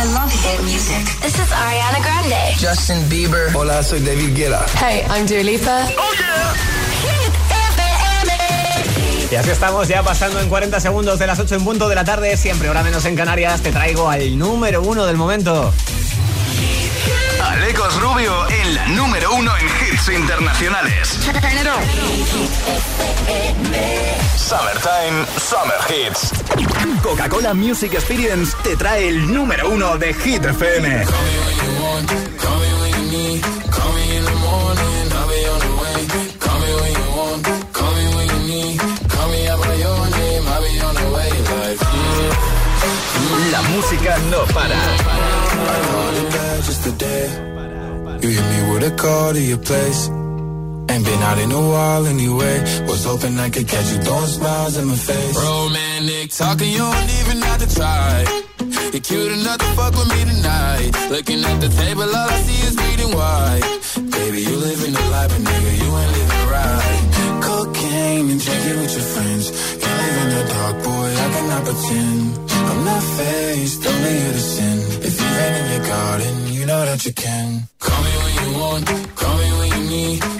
I love hit music. This is Ariana Grande. Justin Bieber. Hola, soy David Guetta. Hey, I'm Dua Lipa. Oh yeah. Hit y así estamos ya pasando en 40 segundos de las 8 en punto de la tarde, siempre hora menos en Canarias, te traigo al número uno del momento. Alecos Rubio en la número uno en hits internacionales. Summertime, Summer Hits. Coca-Cola Music Experience te trae el número uno de Hit FM. La música no para. You hit me with a call to your place. Ain't been out in a while anyway. Was hoping I could catch you throwing smiles in my face. Romantic talking, you don't even have to try. You're cute enough to fuck with me tonight. Looking at the table, all I see is bleeding white. Baby, you living the life, but nigga, you ain't living right. Cocaine and drinking with your friends. You live in the dark, boy, I cannot pretend. I'm not faced, only you to sin. If you rain in your garden, know that you can. Call me when you want, call me when you need.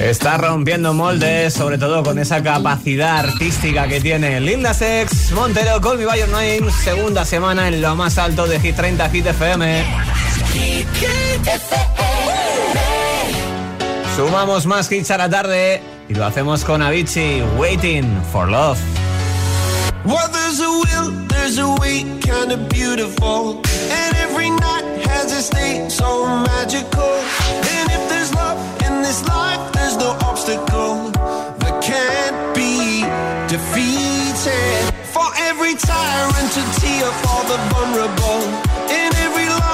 Está rompiendo moldes, sobre todo con esa capacidad artística que tiene Linda Sex, Montero, Call Me By Your Name, segunda semana en lo más alto de Hit 30 Hit FM. Sumamos más hits a la tarde y lo hacemos con Avicii, Waiting for Love. Well, there's a will, there's a way, kind of beautiful. And every night has a state so magical. And if there's love in this life, there's no obstacle that can't be defeated. For every tyrant, a tear for the vulnerable.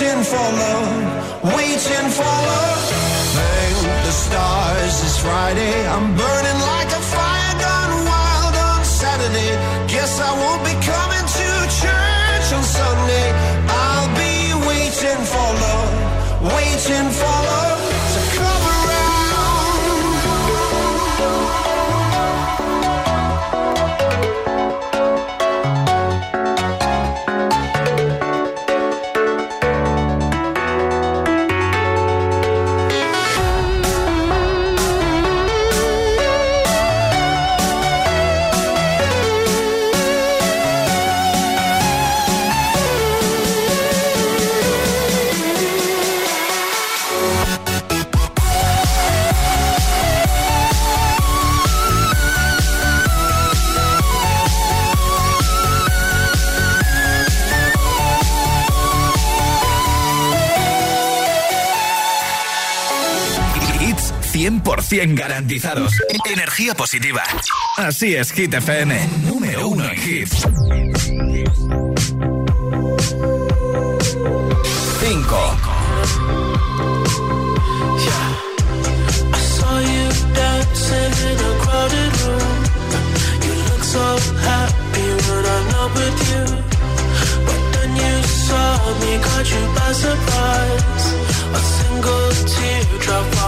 waiting for love, waiting for love. Thank the stars, it's Friday, I'm burning like 100% garantizados. Energía positiva. Así es, Hit FM. Número uno en hits. 5. So happy when I'm not with you, but then you saw me, caught you by surprise. A single teardrop.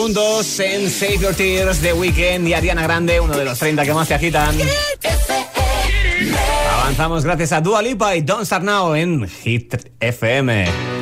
juntos en Save Your Tears de Weekend y Ariana Grande, uno de los 30 que más te agitan. Avanzamos gracias a Dua Lipa y Don't Start Now en Hit FM.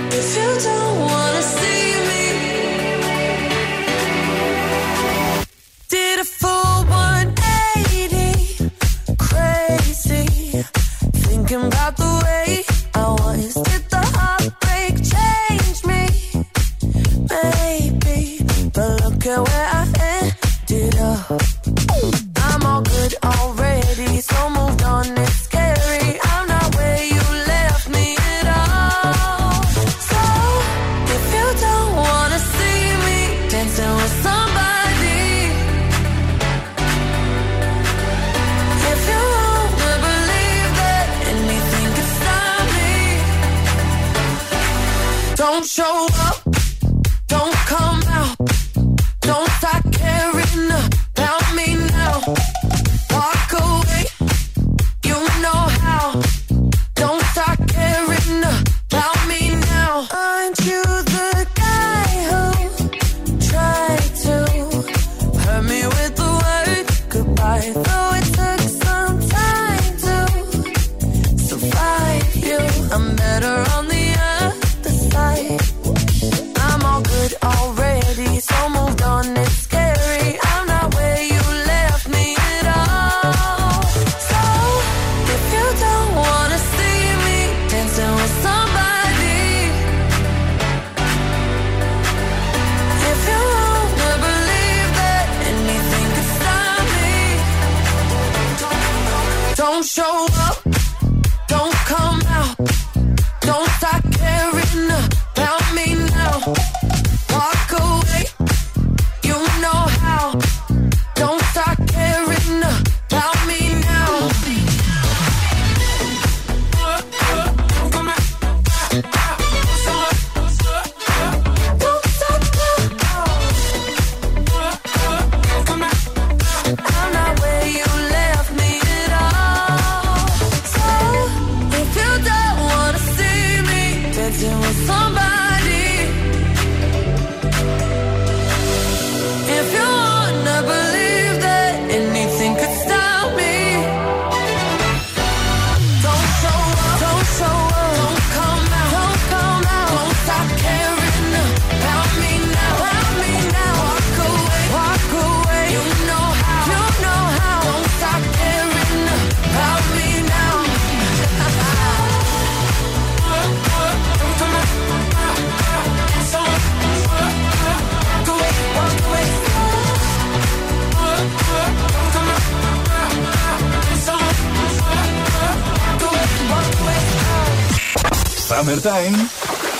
Summertime,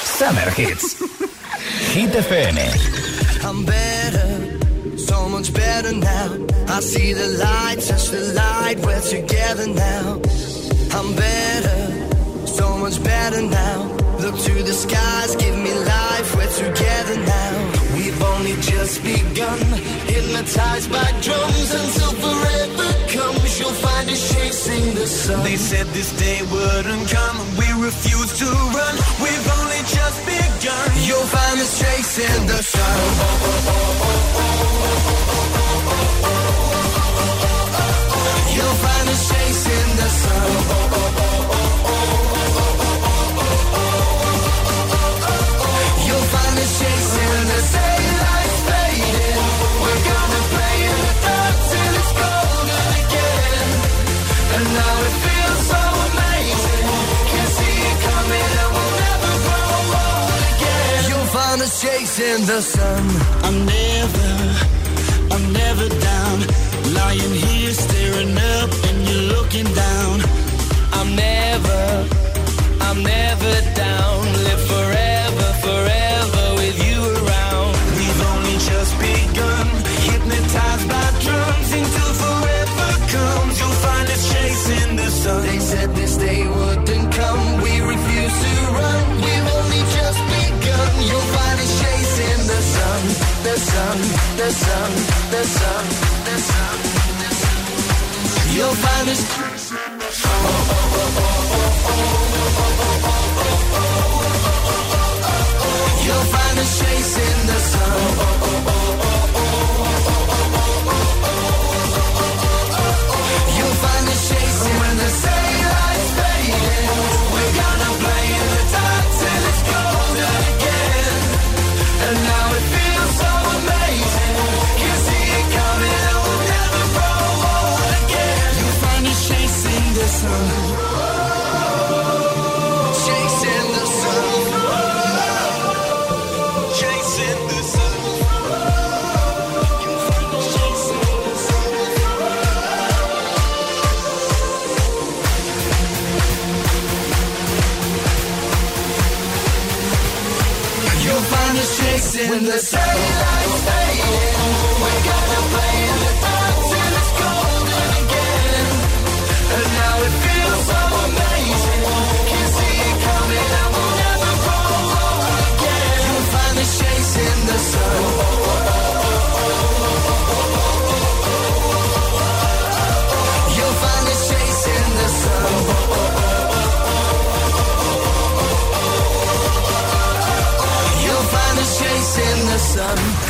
Summer Hits. Hit the FM. I'm better, so much better now. I see the light, touch the light, we're together now. I'm better, so much better now. Look to the skies, give me life, we're together now. We've only just begun, hypnotized by drums until forever comes. You'll find us chasing the sun. They said this day wouldn't come, we refuse to run. We've only just begun. You'll find us chasing the sun. You'll find us chasing the sun. Chasing the sun. I'm never, I'm never down. Lying here staring up and you're looking down. I'm never, I'm never down. Live forever the sun, the sun, the sun, the sun. The sun. You'll find us. You'll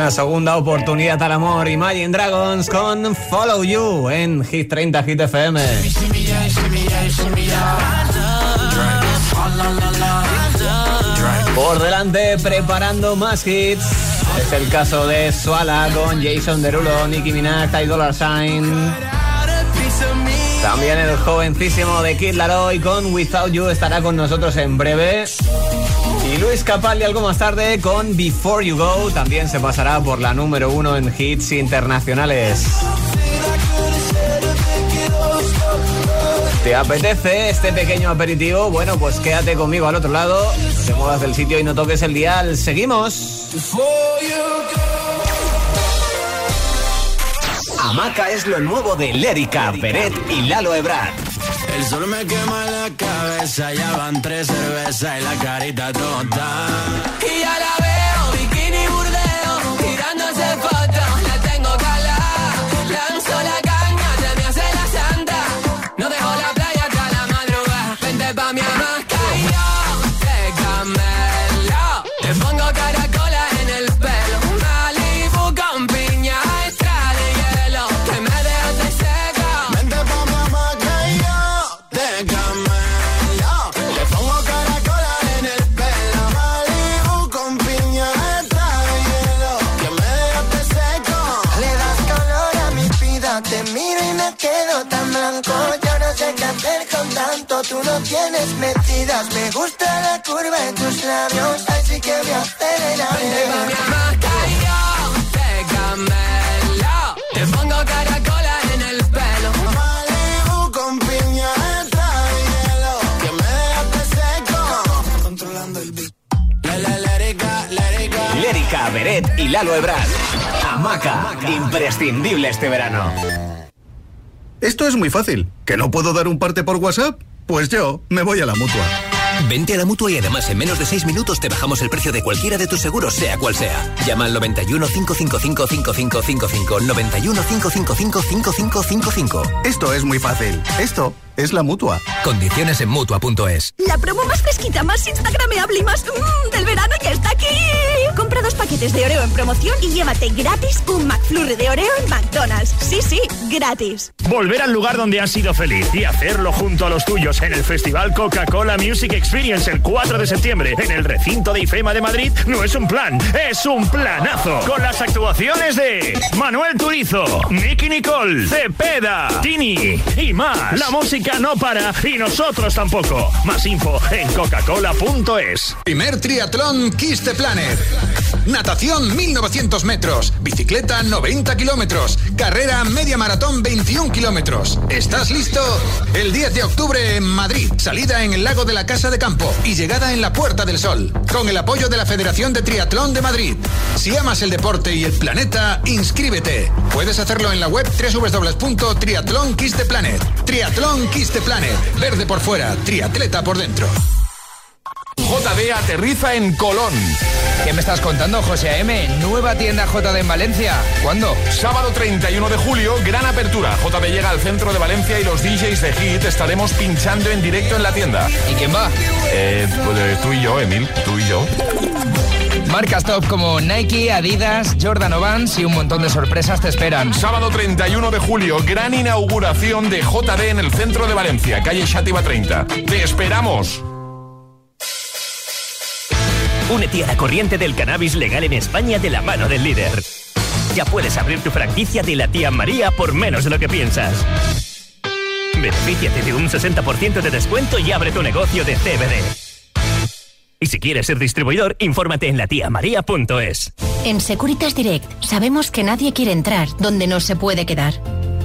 Una segunda oportunidad al amor. Imagine Dragons con Follow You en Hit 30 Hit FM. Por delante, preparando más hits. Es el caso de Suala con Jason Derulo, Nicki Minaj, Ty Dollar Sign. También el jovencísimo de Kid Laroi con Without You estará con nosotros en breve. Luis Capaldi algo más tarde con Before You Go. También se pasará por la número uno en hits internacionales. ¿Te apetece este pequeño aperitivo? Bueno, pues quédate conmigo al otro lado. No te muevas del sitio y no toques el dial. Seguimos. Hamaca es lo nuevo de Lérica, Peret y Lalo Ebrard. El sol me quema la cabeza, ya van tres cervezas y la carita tonta. Y Tú no tienes metidas. Me gusta la curva en tus labios. Así que voy a acelerar. Te pongo caracola en el pelo. Malibu con piña de hielo. Que me dejaste seco. Controlando el beat. La la la rica, la rica. Lérica, Beret y Lalo Ebrard. Hamaca, imprescindible este verano. Esto es muy fácil. ¿Que no puedo dar un parte por WhatsApp? Pues yo me voy a la mutua. Vente a la mutua y además en menos de 6 minutos te bajamos el precio de cualquiera de tus seguros, sea cual sea. Llama al 91 555 5555. 91 555 5555. Esto es muy fácil. Esto es la mutua. Condiciones en mutua.es. La promo más fresquita, más instagrameable y más mmm, del verano ya está aquí. Compra dos paquetes de Oreo en promoción y llévate gratis un McFlurry de Oreo en McDonald's. Sí, sí, gratis. Volver al lugar donde has sido feliz y hacerlo junto a los tuyos en el Festival Coca-Cola Music Experience el 4 de septiembre en el recinto de IFEMA de Madrid no es un plan, es un planazo. Con las actuaciones de Manuel Turizo, Nicky Nicole, Cepeda, Tini y más. La música no para y nosotros tampoco. Más info en coca-cola.es. Primer triatlón Kiss the Planet. Natación 1900 metros. Bicicleta 90 kilómetros. Carrera media maratón 21 kilómetros. ¿Estás listo? El 10 de octubre en Madrid. Salida en el lago de la Casa de Campo y llegada en la Puerta del Sol. Con el apoyo de la Federación de Triatlón de Madrid. Si amas el deporte y el planeta, inscríbete. Puedes hacerlo en la web www.triatlón Kiss the Planet. Triatlón. Verde por fuera, triatleta por dentro. JD aterriza en Colón. ¿Qué me estás contando, José A.M.? Nueva tienda JD en Valencia. ¿Cuándo? Sábado 31 de julio, gran apertura. JD llega al centro de Valencia y los DJs de Hit estaremos pinchando en directo en la tienda. ¿Y quién va? Eh, pues, tú y yo, Emil, tú y yo. Marcas top como Nike, Adidas, Jordan Vans y un montón de sorpresas te esperan. Sábado 31 de julio, gran inauguración de JD en el centro de Valencia, calle Xativa 30. ¡Te esperamos! Únete a la corriente del cannabis legal en España de la mano del líder. Ya puedes abrir tu franquicia de la tía María por menos de lo que piensas. Benefíciate de un 60% de descuento y abre tu negocio de CBD. Y si quieres ser distribuidor, infórmate en latiamaria.es. En Securitas Direct sabemos que nadie quiere entrar donde no se puede quedar.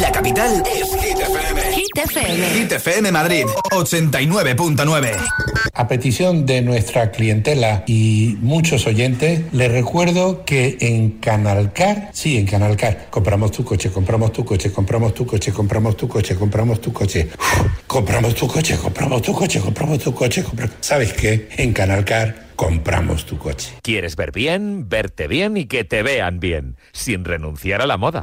La capital es Hit FM. Hit FM. Hit FM Madrid, 89.9. A petición de nuestra clientela y muchos oyentes, les recuerdo que en Canalcar, sí, en Canalcar, compramos tu coche, compramos tu coche, compramos tu coche, compramos tu coche, compramos tu coche, compramos tu coche, compramos tu coche, compramos tu coche, compramos... ¿Sabes qué? En Canalcar compramos tu coche. ¿Quieres ver bien, verte bien y que te vean bien, sin renunciar a la moda?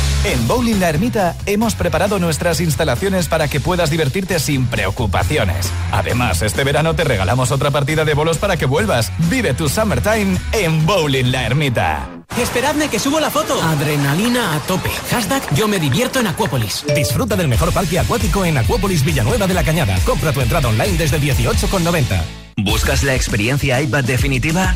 En Bowling La Ermita hemos preparado nuestras instalaciones para que puedas divertirte sin preocupaciones. Además, este verano te regalamos otra partida de bolos para que vuelvas. Vive tu summertime en Bowling La Ermita. Esperadme que subo la foto. Adrenalina a tope. Hashtag yo me divierto en Acuópolis. Disfruta del mejor parque acuático en Acuópolis Villanueva de la Cañada. Compra tu entrada online desde 18,90. ¿Buscas la experiencia iPad definitiva?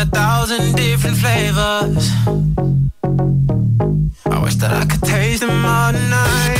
a thousand different flavors. I wish that I could taste them all night.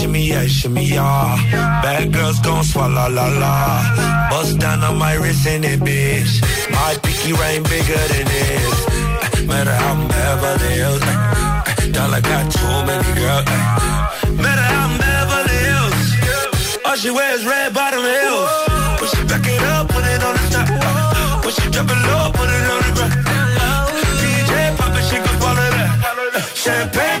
Shimmy, yeah, shimmy, yeah. Bad girls gon' swallow la la. Bust down on my wrist in it, bitch. My pinky ring bigger than this. Uh, Matter how I'm Beverly Hills. uh, uh, Dollar got too many girls. Matter how I'm Beverly Hills. All she wears red bottom heels. When she back it up, put it on the top. When she drop it low, put it on the ground. DJ pop it, she gon' swallow that. Champagne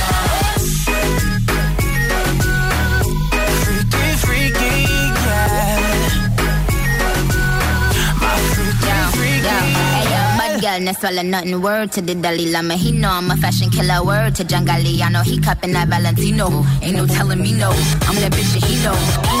Girl, no swallow nothing. Word to the Dalai Lama. He know I'm a fashion killer. Word to John Galliano. He cupping that Valentino. Ain't no telling me no. I'm that bitch that he know.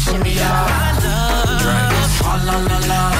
shimmy, shimmy, yeah. Drink, swalla la la.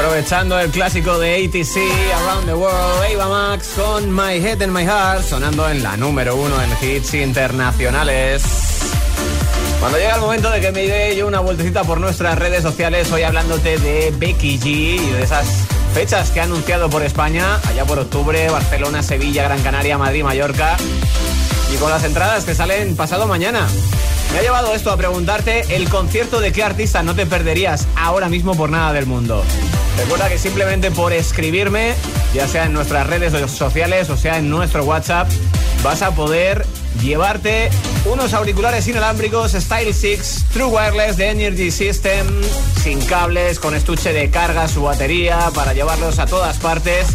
Aprovechando el clásico de ATC Around the World, Ava Max con My Head and My Heart sonando en la número uno en hits internacionales. Cuando llega el momento de que me dé yo una vueltecita por nuestras redes sociales, hoy hablándote de Becky G y de esas fechas que ha anunciado por España, allá por octubre, Barcelona, Sevilla, Gran Canaria, Madrid, Mallorca, y con las entradas que salen pasado mañana. Me ha llevado esto a preguntarte el concierto de qué artista no te perderías ahora mismo por nada del mundo. Recuerda que simplemente por escribirme, ya sea en nuestras redes sociales o sea en nuestro WhatsApp, vas a poder llevarte unos auriculares inalámbricos Style 6 True Wireless de Energy System, sin cables, con estuche de carga, su batería, para llevarlos a todas partes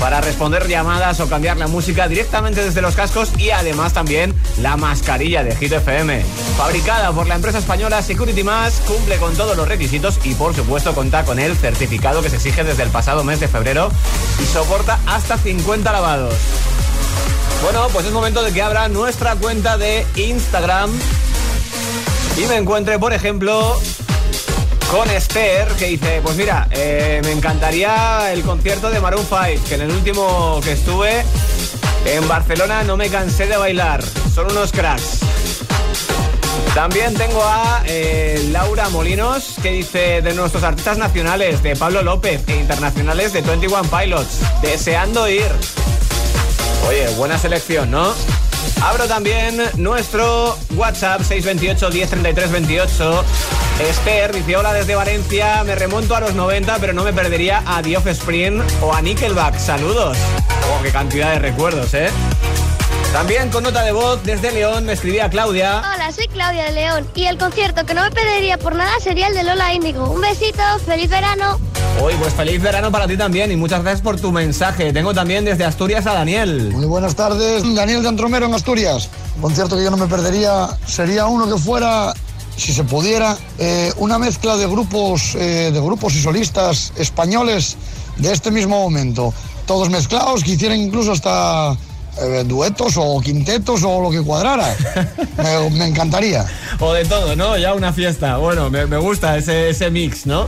para responder llamadas o cambiar la música directamente desde los cascos y además también la mascarilla de Hit FM. Fabricada por la empresa española Security Mask, cumple con todos los requisitos y por supuesto cuenta con el certificado que se exige desde el pasado mes de febrero y soporta hasta 50 lavados. Bueno, pues es momento de que abra nuestra cuenta de Instagram y me encuentre, por ejemplo, con Esther, que dice, pues mira, eh, me encantaría el concierto de Maroon 5, que en el último que estuve en Barcelona no me cansé de bailar. Son unos cracks. También tengo a eh, Laura Molinos, que dice de nuestros artistas nacionales, de Pablo López, e internacionales de 21 Pilots, deseando ir. Oye, buena selección, ¿no? Abro también nuestro WhatsApp 628 1033 28. Esther dice hola desde Valencia, me remonto a los 90, pero no me perdería a The Offspring o a Nickelback. Saludos. Oh, qué cantidad de recuerdos, ¿eh? También con nota de voz desde León me escribía Claudia. Hola, soy Claudia de León y el concierto que no me perdería por nada sería el de Lola Índigo. Un besito, feliz verano. Hoy, pues feliz verano para ti también y muchas gracias por tu mensaje. Tengo también desde Asturias a Daniel. Muy buenas tardes, Daniel de Antromero en Asturias. Un concierto que yo no me perdería sería uno que fuera, si se pudiera, eh, una mezcla de grupos, eh, de grupos y solistas españoles de este mismo momento. Todos mezclados, que hicieran incluso hasta eh, duetos o quintetos o lo que cuadrara. me, me encantaría. O de todo, ¿no? Ya una fiesta. Bueno, me, me gusta ese, ese mix, ¿no?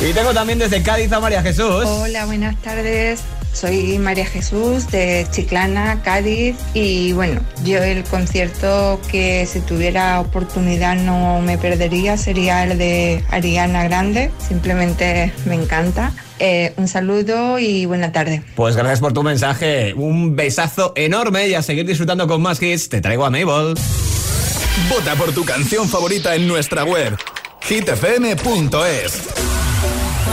Y tengo también desde Cádiz a María Jesús. Hola, buenas tardes. Soy María Jesús de Chiclana, Cádiz y bueno, yo el concierto que si tuviera oportunidad no me perdería sería el de Ariana Grande, simplemente me encanta. Eh, un saludo y buena tarde. Pues gracias por tu mensaje. Un besazo enorme y a seguir disfrutando con más hits. Te traigo a Mabel. Vota por tu canción favorita en nuestra web hitfm.es.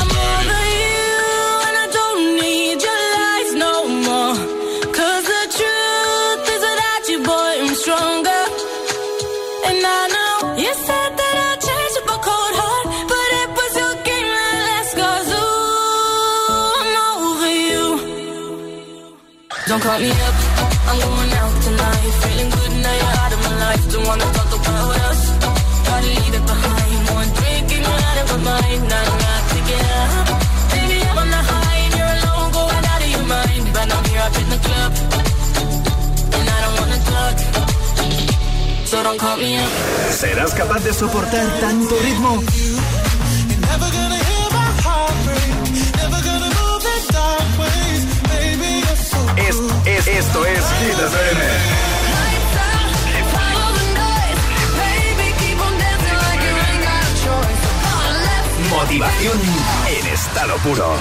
I'm over you, and I don't need your lies no the truth is without you, boy, I'm stronger. And I know you said that up a cold heart, but it was your game that ooh, I'm over you. Don't call me up, I'm going out tonight. Feeling good now you're out of life. Don't wanna talk about us. Gotta leave it behind. One drink and you're out of my mind. Not not to get up. Baby, I'm on the high and you're alone, going out of your mind. But I'm here up in the club, and I don't wanna talk. So don't call me up. ¿Serás capaz de soportar tanto ritmo? Never gonna hear my heart break. Never gonna move in dark ways. Baby, you're so Es, es, esto es Hit Motivación en estado puro.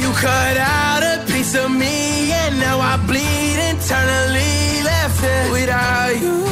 You cut out a piece of me, and now I bleed internally. Left it without you,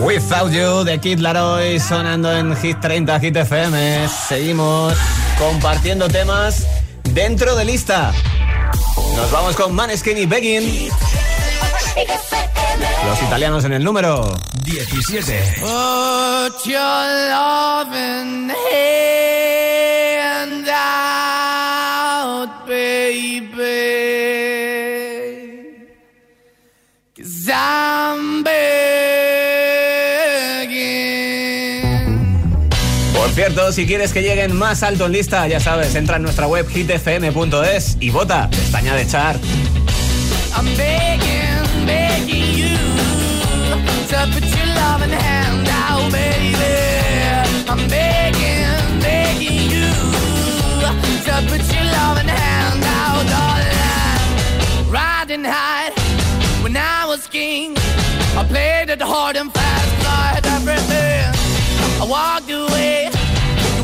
Without You de Kid Laroi sonando en Hit 30 Hit FM. Seguimos compartiendo temas dentro de lista. Nos vamos con Maneskin y Begging. Los italianos en el número 17. Si quieres que lleguen más alto en lista, ya sabes, entra en nuestra web hitfm.es y vota, pestaña de chart. I'm begging, begging you to put your loving hand out, baby. I'm begging, begging you to put your loving hand out, darling. Riding high when I was king. I played it hard and fast, had everything. I walked away,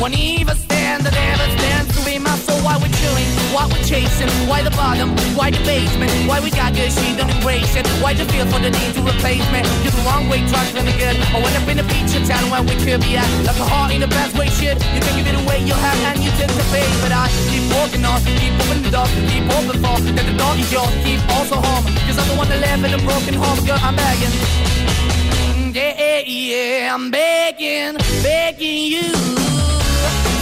Won't even stand, that never stands to be my soul. Why we're chewing, why we're chasing, why the bottom, why the basement, why we got good, she don't embrace it. Why the feel for the need to replace me? You're the wrong way, trying to good. I went up in a feature town where we could be at. Like a heart in the best way, shit. You can give it away, you have, and you take the pay. But I keep walking on, keep moving the door, keep open for that the door is yours, keep also home. Cause I'm the one that live in a broken home, girl, I'm begging. yeah, Yeah, yeah, I'm begging, begging you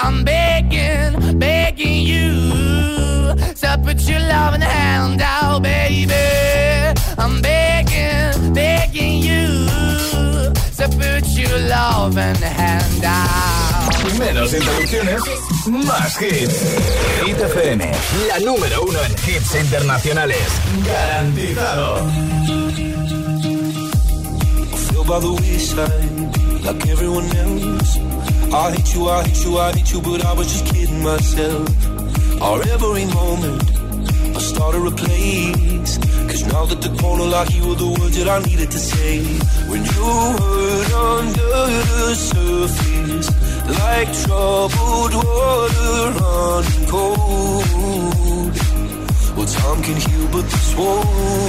I'm begging, begging you to put your loving hand out, baby. I'm begging, begging you to put your loving hand out. Menos interrupciones, más hits. Hit FM, la número uno en hits internacionales. Garantizado. feel by the wayside like everyone else. I hate you, I hate you, I hate you, but I was just kidding myself. Our every moment, I started a place. Cause now that the corner like you were the words that I needed to say. When you hurt under the surface, like troubled water running cold. Well, time can heal, but this won't.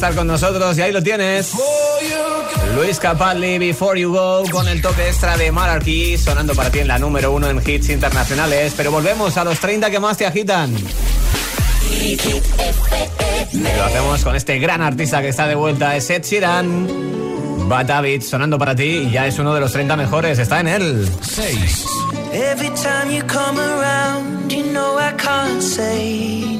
estar con nosotros y ahí lo tienes. Luis Capaldi, Before You Go, con el toque extra de Mararchy, sonando para ti en la número uno en hits internacionales. Pero volvemos a los 30 que más te agitan. Y lo hacemos con este gran artista que está de vuelta, es Ed Sheeran. Batavit sonando para ti y ya es uno de los 30 mejores, está en él. 6. Every time you come around, you know I can't say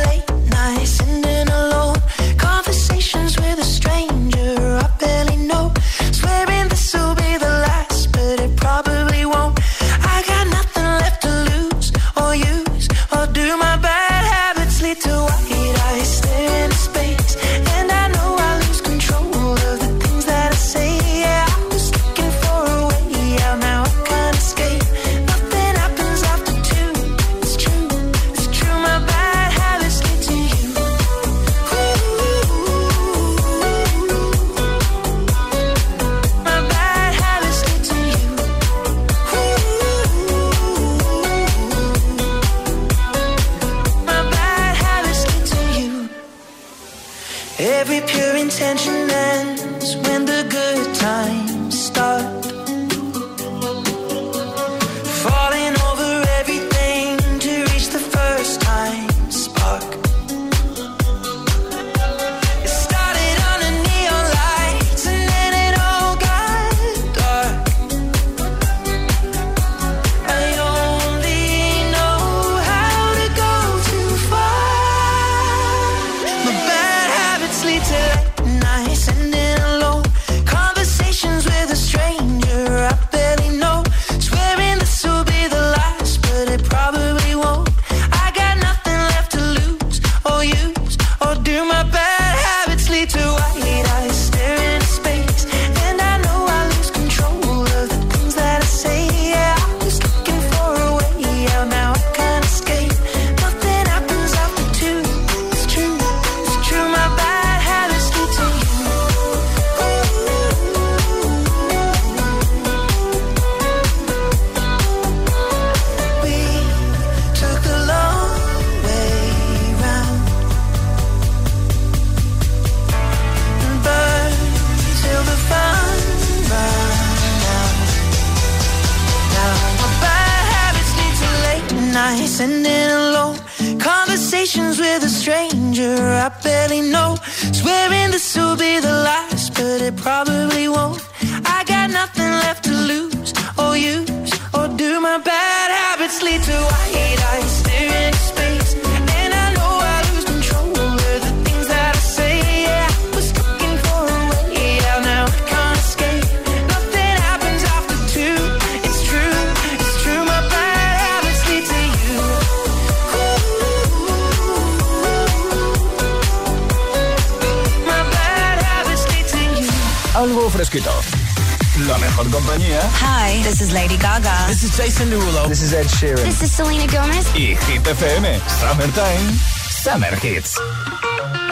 Summertime, Summer Hits.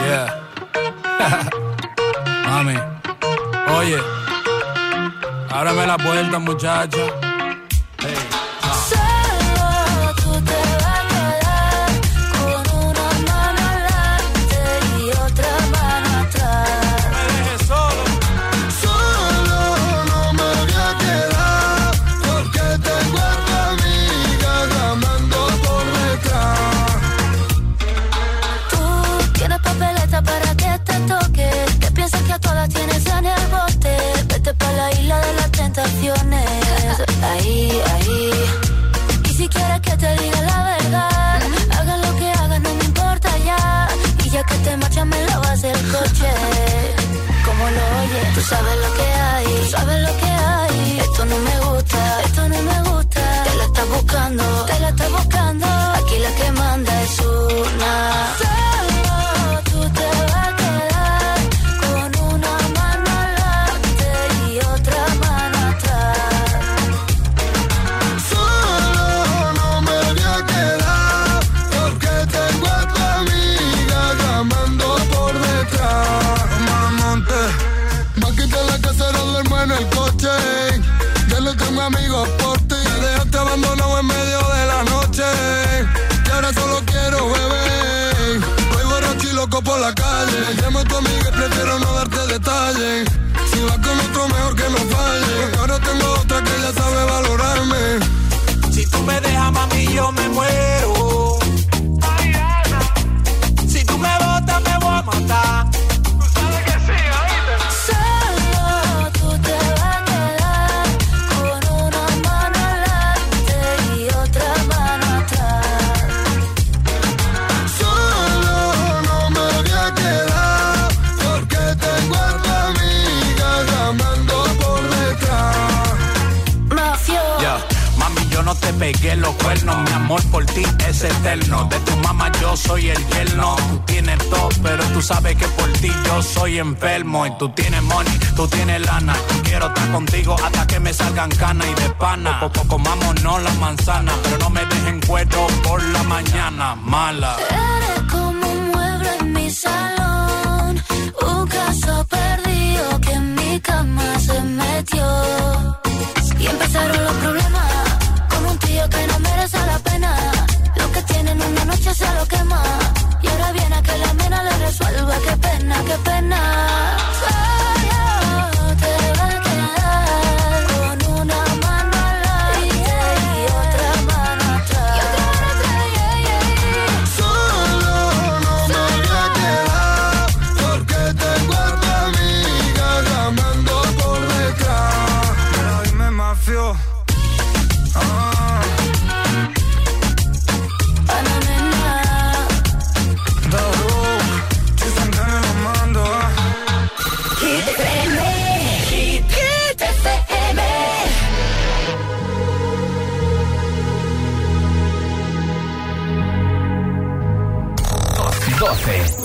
Yeah. Mami. Oye. Ábrame la puerta, muchacha. y de pana. Poco, poco comámonos las manzanas, pero no me dejen cuero por la mañana, mala. Eres como un mueble en mi salón, un caso perdido que en mi cama se metió. Y empezaron los problemas, con un tío que no merece la pena. Lo que tienen una noche se lo quema, y ahora viene a que la mena le resuelva. Qué pena, qué pena.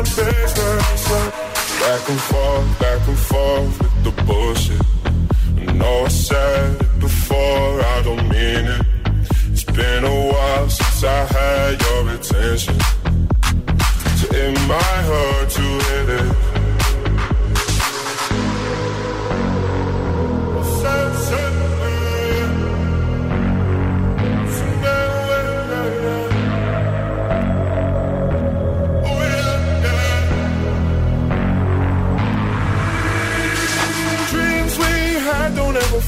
Back and forth, back and forth with the bullshit. I know I said it before, I don't mean it. It's been a while since I had your attention.